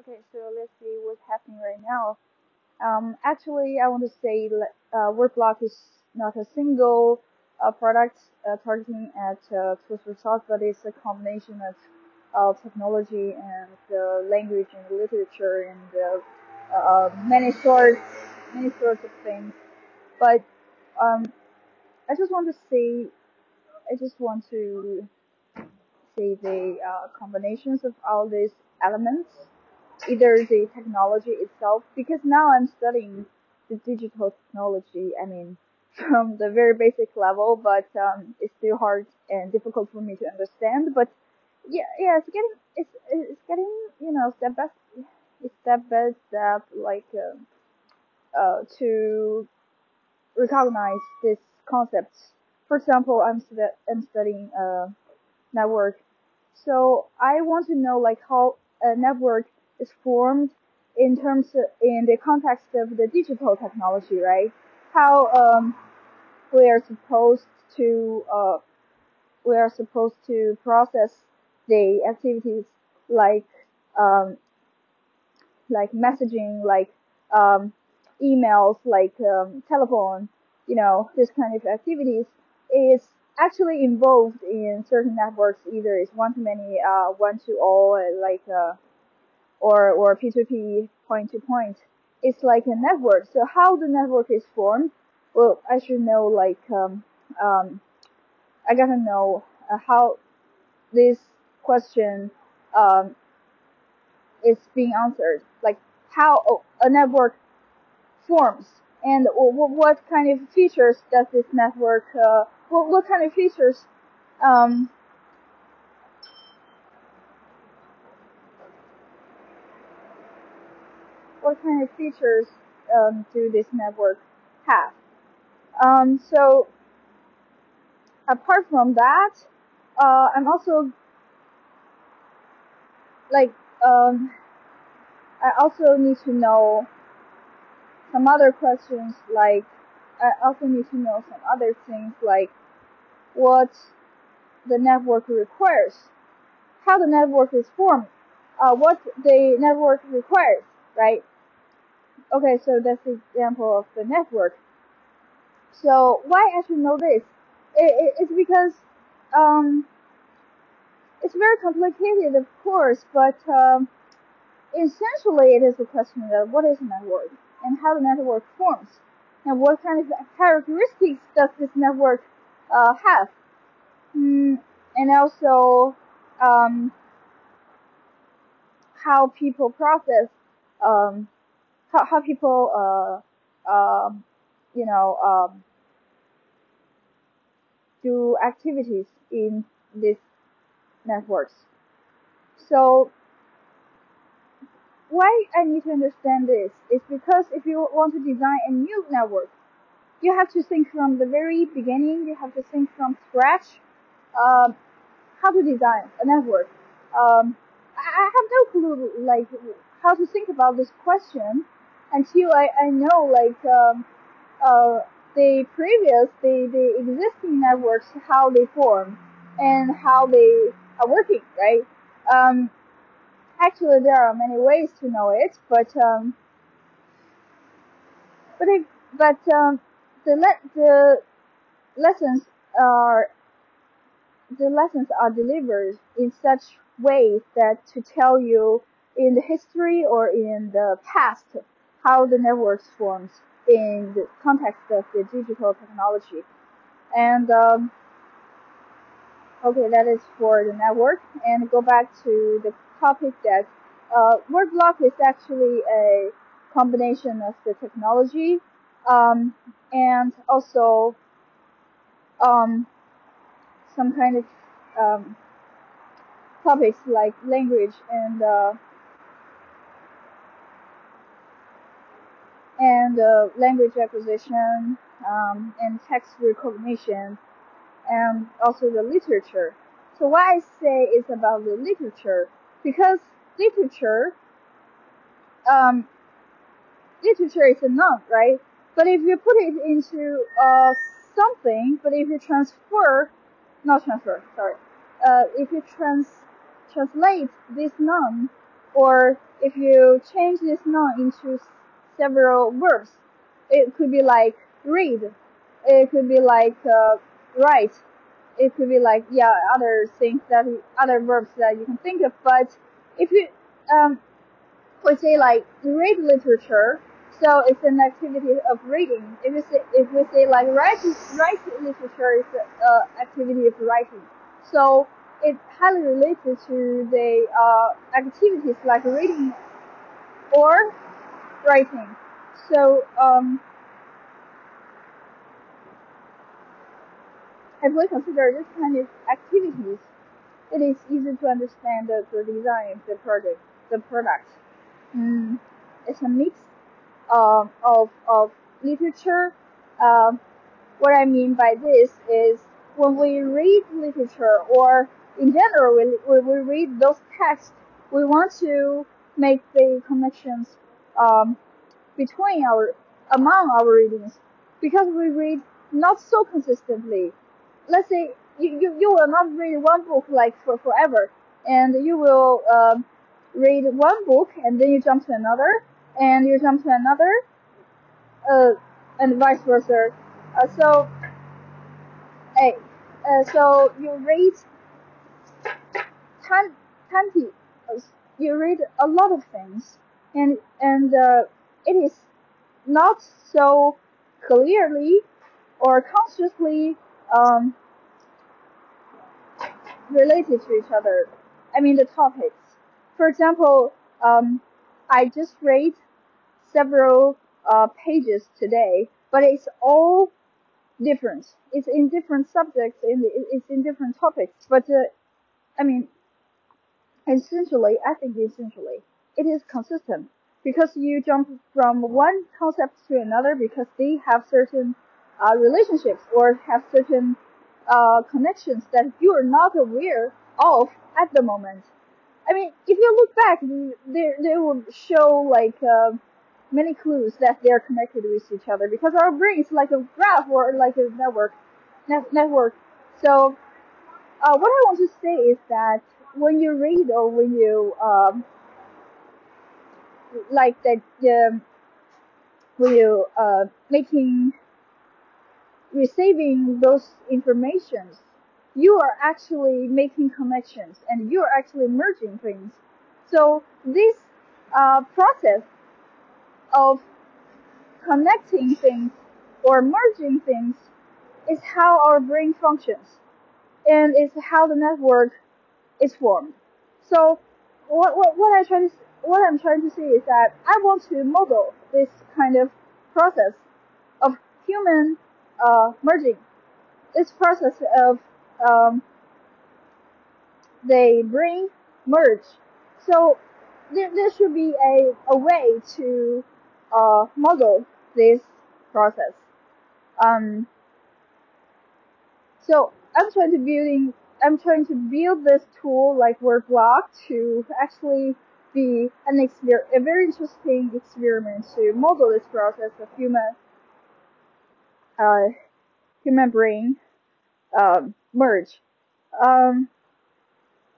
Okay, so let's see what's happening right now. Um, actually, I want to say uh, WordBlock is not a single uh, product uh, targeting at uh, tools results, but it's a combination of uh, technology and uh, language and literature and uh, uh, many sorts, many sorts of things. But um, I just want to say, I just want to say the combinations of all these elements either the technology itself, because now I'm studying the digital technology, I mean, from the very basic level, but um, it's still hard and difficult for me to understand. But yeah, yeah, it's getting, it's, it's getting, you know, step by step by step, like uh, uh, to recognize this concept. For example, I'm stu I'm studying uh, network, so I want to know like how a network is formed in terms of, in the context of the digital technology, right? How um, we are supposed to uh, we are supposed to process the activities like um, like messaging, like um, emails, like um, telephone, you know, this kind of activities is actually involved in certain networks. Either it's one to many, uh, one to all, like uh, or, or P2P point to point. It's like a network. So how the network is formed? Well, I should know like, um, um, I gotta know uh, how this question, um, is being answered. Like how a network forms and what kind of features does this network, uh, what, what kind of features, um, what kind of features um, do this network have. Um, so apart from that, uh, I'm also like um, I also need to know some other questions like I also need to know some other things like what the network requires, how the network is formed, uh, what the network requires, right? Okay, so that's the example of the network. So why I should know this? It, it, it's because um, it's very complicated, of course, but um, essentially it is a question of what is a network and how the network forms, and what kind of characteristics does this network uh, have, mm, and also um, how people process um, how, how people, uh, um, you know, um, do activities in these networks. So why I need to understand this is because if you want to design a new network, you have to think from the very beginning. You have to think from scratch um, how to design a network. Um, I have no clue like how to think about this question until I, I know like um, uh, the previous the, the existing networks how they form and how they are working right? Um, actually there are many ways to know it but um, but if, but um, the le- the lessons are the lessons are delivered in such ways that to tell you in the history or in the past how the networks forms in the context of the digital technology. And um, okay, that is for the network. And go back to the topic that uh, WordBlock is actually a combination of the technology um, and also um, some kind of um, topics like language and uh, and uh, language acquisition um, and text recognition and also the literature. So what I say is about the literature because literature um, literature is a noun, right? But if you put it into uh, something, but if you transfer, not transfer, sorry, uh, if you trans translate this noun or if you change this noun into several verbs, it could be like read, it could be like uh, write, it could be like yeah other things that other verbs that you can think of. But if you um, say like read literature, so it's an activity of reading. If we say if we say like writing, write literature is an activity of writing. So it's highly related to the uh, activities like reading or writing. So um, if we consider this kind of activities, it is easy to understand the, the design of the product. The product. Mm, it's a mix uh, of of literature. Uh, what I mean by this is when we read literature or in general we, we, we read those texts, we want to make the connections um, between our among our readings because we read not so consistently. Let's say you, you, you will not read one book like for forever and you will um, read one book and then you jump to another and you jump to another uh, and vice versa. Uh, so, hey, uh, so you read ten, twenty, you read a lot of things, and and uh, it is not so clearly or consciously um, related to each other. I mean the topics. For example, um, I just read several uh, pages today, but it's all different. It's in different subjects, and it's in different topics. But uh, I mean, essentially, I think essentially, it is consistent because you jump from one concept to another because they have certain uh, relationships or have certain uh, connections that you are not aware of at the moment. I mean, if you look back, they they will show like uh, many clues that they're connected with each other because our brain is like a graph or like a network net, network. So uh, what I want to say is that when you read or when you um, like that um, when you uh, making receiving those informations, you are actually making connections and you are actually merging things. So this uh, process of connecting things or merging things is how our brain functions and it's how the network is formed. So what, what, what I try to what I'm trying to say is that I want to model this kind of process of human uh, merging, this process of um, the brain merge. So there, there should be a, a way to uh, model this process. Um, so I'm trying to building I'm trying to build this tool like WordBlock to actually be an exper- a very interesting experiment to model this process of human uh, human brain um, merge. Um,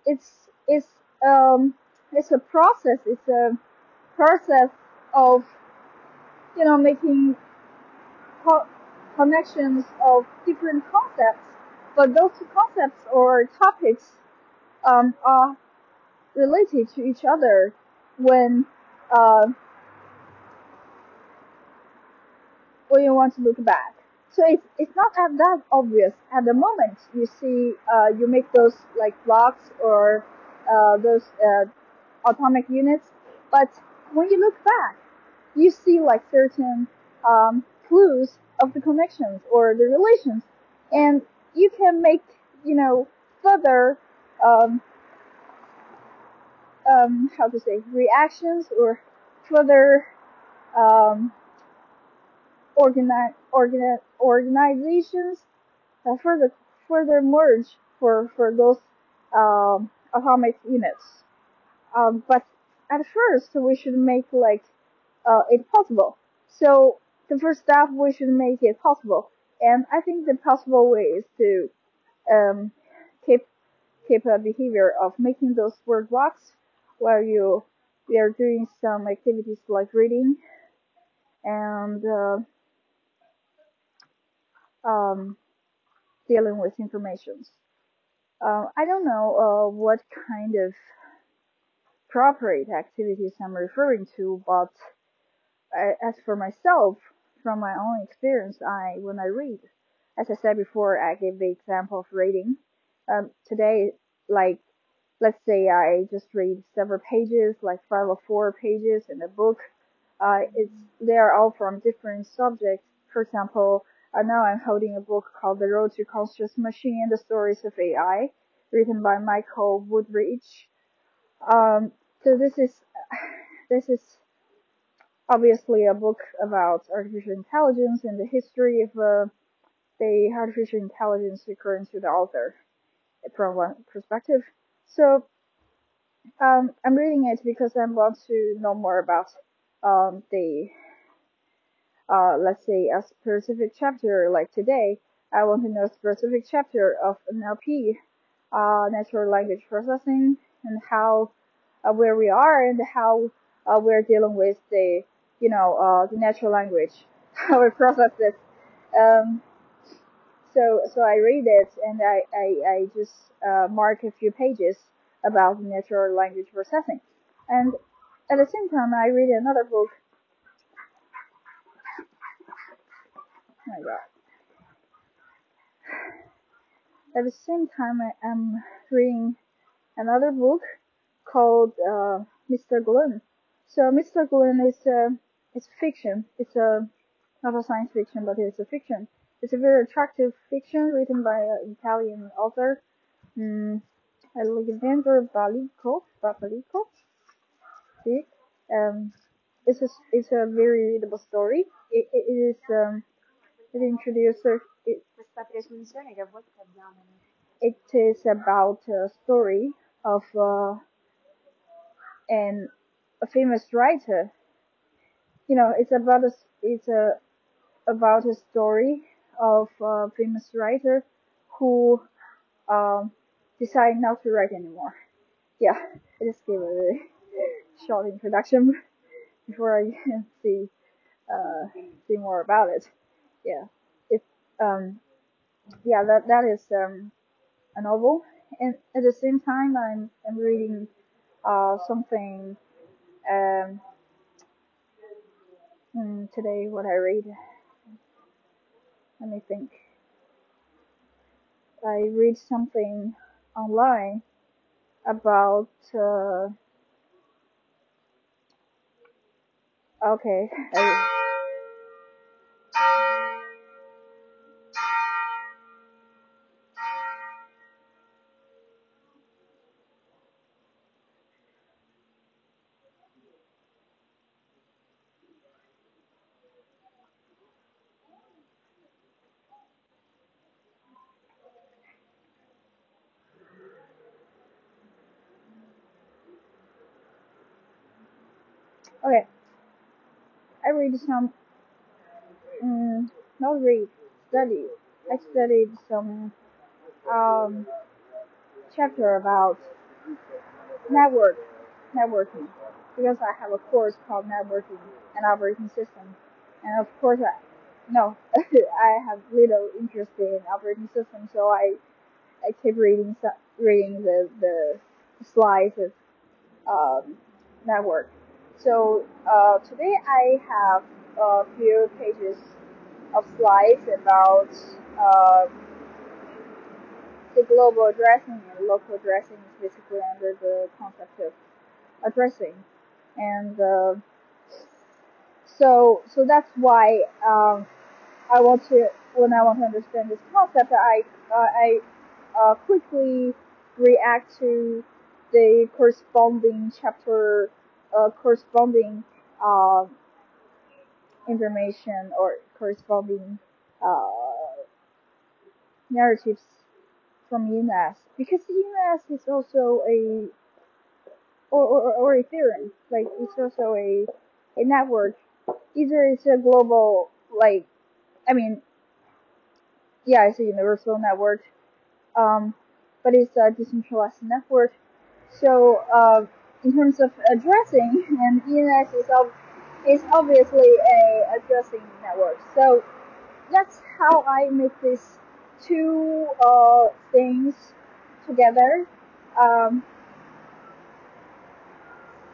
it's it's um, it's a process. It's a process of you know, making co- connections of different concepts, but those two concepts or topics um, are related to each other when uh, when you want to look back. So it's it's not that obvious at the moment. You see, uh, you make those like blocks or uh, those uh, atomic units, but when you look back, you see like certain um, clues of the connections or the relations, and you can make you know further um, um, how to say reactions or further um, organi- organi- organizations further further merge for for those um, atomic units. Um, but at first, we should make like uh, it possible. So the first step, we should make it possible. And I think the possible way is to um, keep keep a behavior of making those word blocks where you we are doing some activities like reading and uh, um, dealing with informations. Uh, I don't know uh, what kind of corporate activities I'm referring to, but as for myself, from my own experience, I when I read, as I said before, I gave the example of reading. Um, today, like let's say I just read several pages, like five or four pages in a book. Uh, it's they are all from different subjects. For example, uh, now I'm holding a book called The Road to Conscious Machine the Stories of AI, written by Michael Wooldridge. Um, so this is this is obviously a book about artificial intelligence and the history of uh, the artificial intelligence according to the author from one perspective. So um, I'm reading it because I want to know more about um, the uh, let's say a specific chapter like today. I want to know a specific chapter of NLP, uh, natural language processing, and how uh, where we are and how uh, we're dealing with the you know uh, the natural language, how it. Um, so so I read it and I I, I just uh, mark a few pages about natural language processing, and at the same time I read another book. Oh my God. At the same time, I am reading another book called uh, Mr. Glenn. So Mr. Glenn is a it's fiction. It's a not a science fiction, but it's a fiction. It's a very attractive fiction written by an Italian author, um, Alexander Balico. Balico. See, um, it's a it's a very readable story. It, it is um, it introduces it. It is about a story of uh, an a famous writer. You know, it's about a it's a about a story of a famous writer who um, decided not to write anymore. Yeah, I just gave a short introduction before I see uh, see more about it. Yeah, it's um, yeah that that is um, a novel, and at the same time I'm I'm reading uh, something um, hmm, today what I read let me think. I read something online about uh, okay. I, Okay. I read some, um, not read, study. I studied some um, chapter about network, networking, because I have a course called networking and operating system, and of course I, no, I have little interest in operating system, so I, I keep reading, reading the, the slides of um, network. So uh, today I have a few pages of slides about uh, the global addressing and local addressing is basically under the concept of addressing. And uh, so so that's why um, I want to when I want to understand this concept, I uh, I uh, quickly react to the corresponding chapter uh, corresponding uh, information or corresponding uh, narratives from ENS because ENS is also a or, or, or Ethereum. Like it's also a a network. Either it's a global like I mean yeah it's a universal network um, but it's a decentralized network. So uh, in terms of addressing, and ENS is, ob- is obviously a addressing network. So that's how I make these two uh, things together. Um,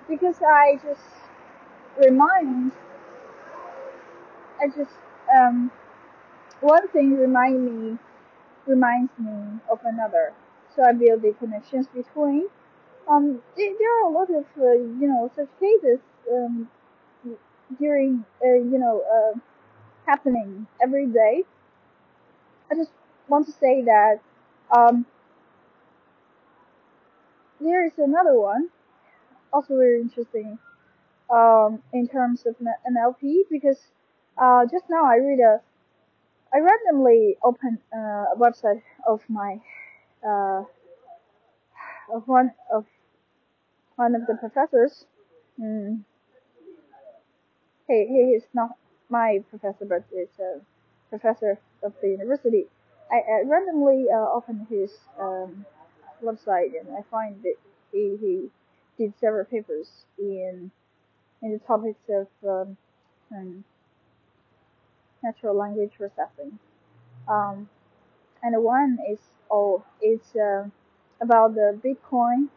because I just remind, I just um, one thing remind me reminds me of another. So I build the connections between. Um, there are a lot of uh, you know such cases um, during uh, you know uh, happening every day. I just want to say that um, there is another one, also very interesting um, in terms of NLP because uh, just now I read a I randomly opened uh, a website of my uh, of one of one of the professors. Mm. He he is not my professor, but it's a professor of the university. I, I randomly uh, opened his um, website and I find that he he did several papers in in the topics of um, um, natural language processing. Um, and one is oh, it's uh, about the Bitcoin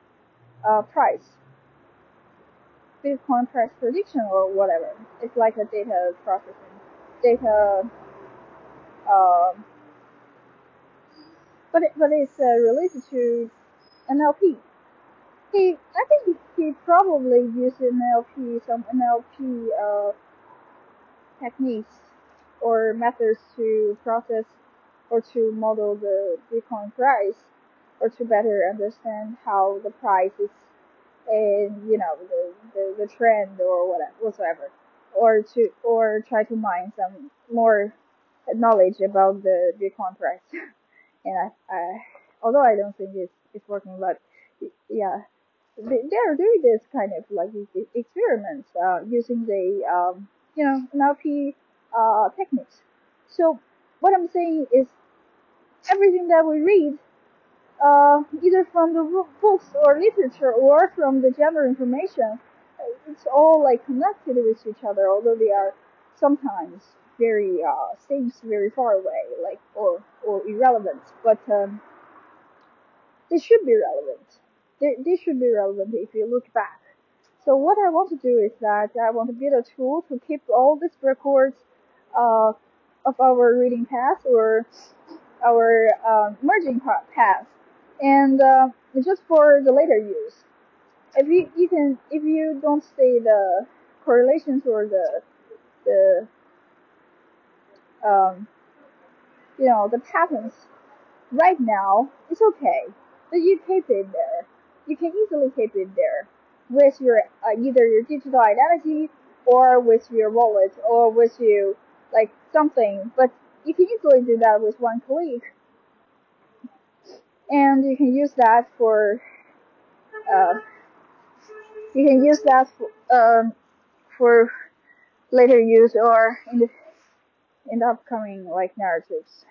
uh, price, Bitcoin price prediction or whatever. It's like a data processing, data. Uh, but it, but it's uh, related to NLP. He, I think he probably used NLP, some NLP uh, techniques or methods to process or to model the Bitcoin price or to better understand how the price is and you know the, the, the trend or whatever whatsoever. Or to or try to mine some more knowledge about the Bitcoin price. And I, I although I don't think it's, it's working but yeah. They, are doing this kind of like experiments uh, using the um, you know NLP uh, techniques. So what I'm saying is everything that we read, uh, either from the books or literature or from the general information, it's all like connected with each other, although they are sometimes very uh, seems very far away, like or or irrelevant. But um, they should be relevant. They, they should be relevant if you look back. So what I want to do is that I want to build a tool to keep all these records uh, of our reading path or our uh, merging path, and uh, just for the later use. If you, you can, if you don't say the correlations or the the um, you know the patterns right now, it's okay, but you keep it there. You can easily keep it there with your uh, either your digital identity or with your wallet or with your like something, but you can easily do that with one click. And you can use that for, uh, you can use that for, um, for later use or in the, in the upcoming like narratives.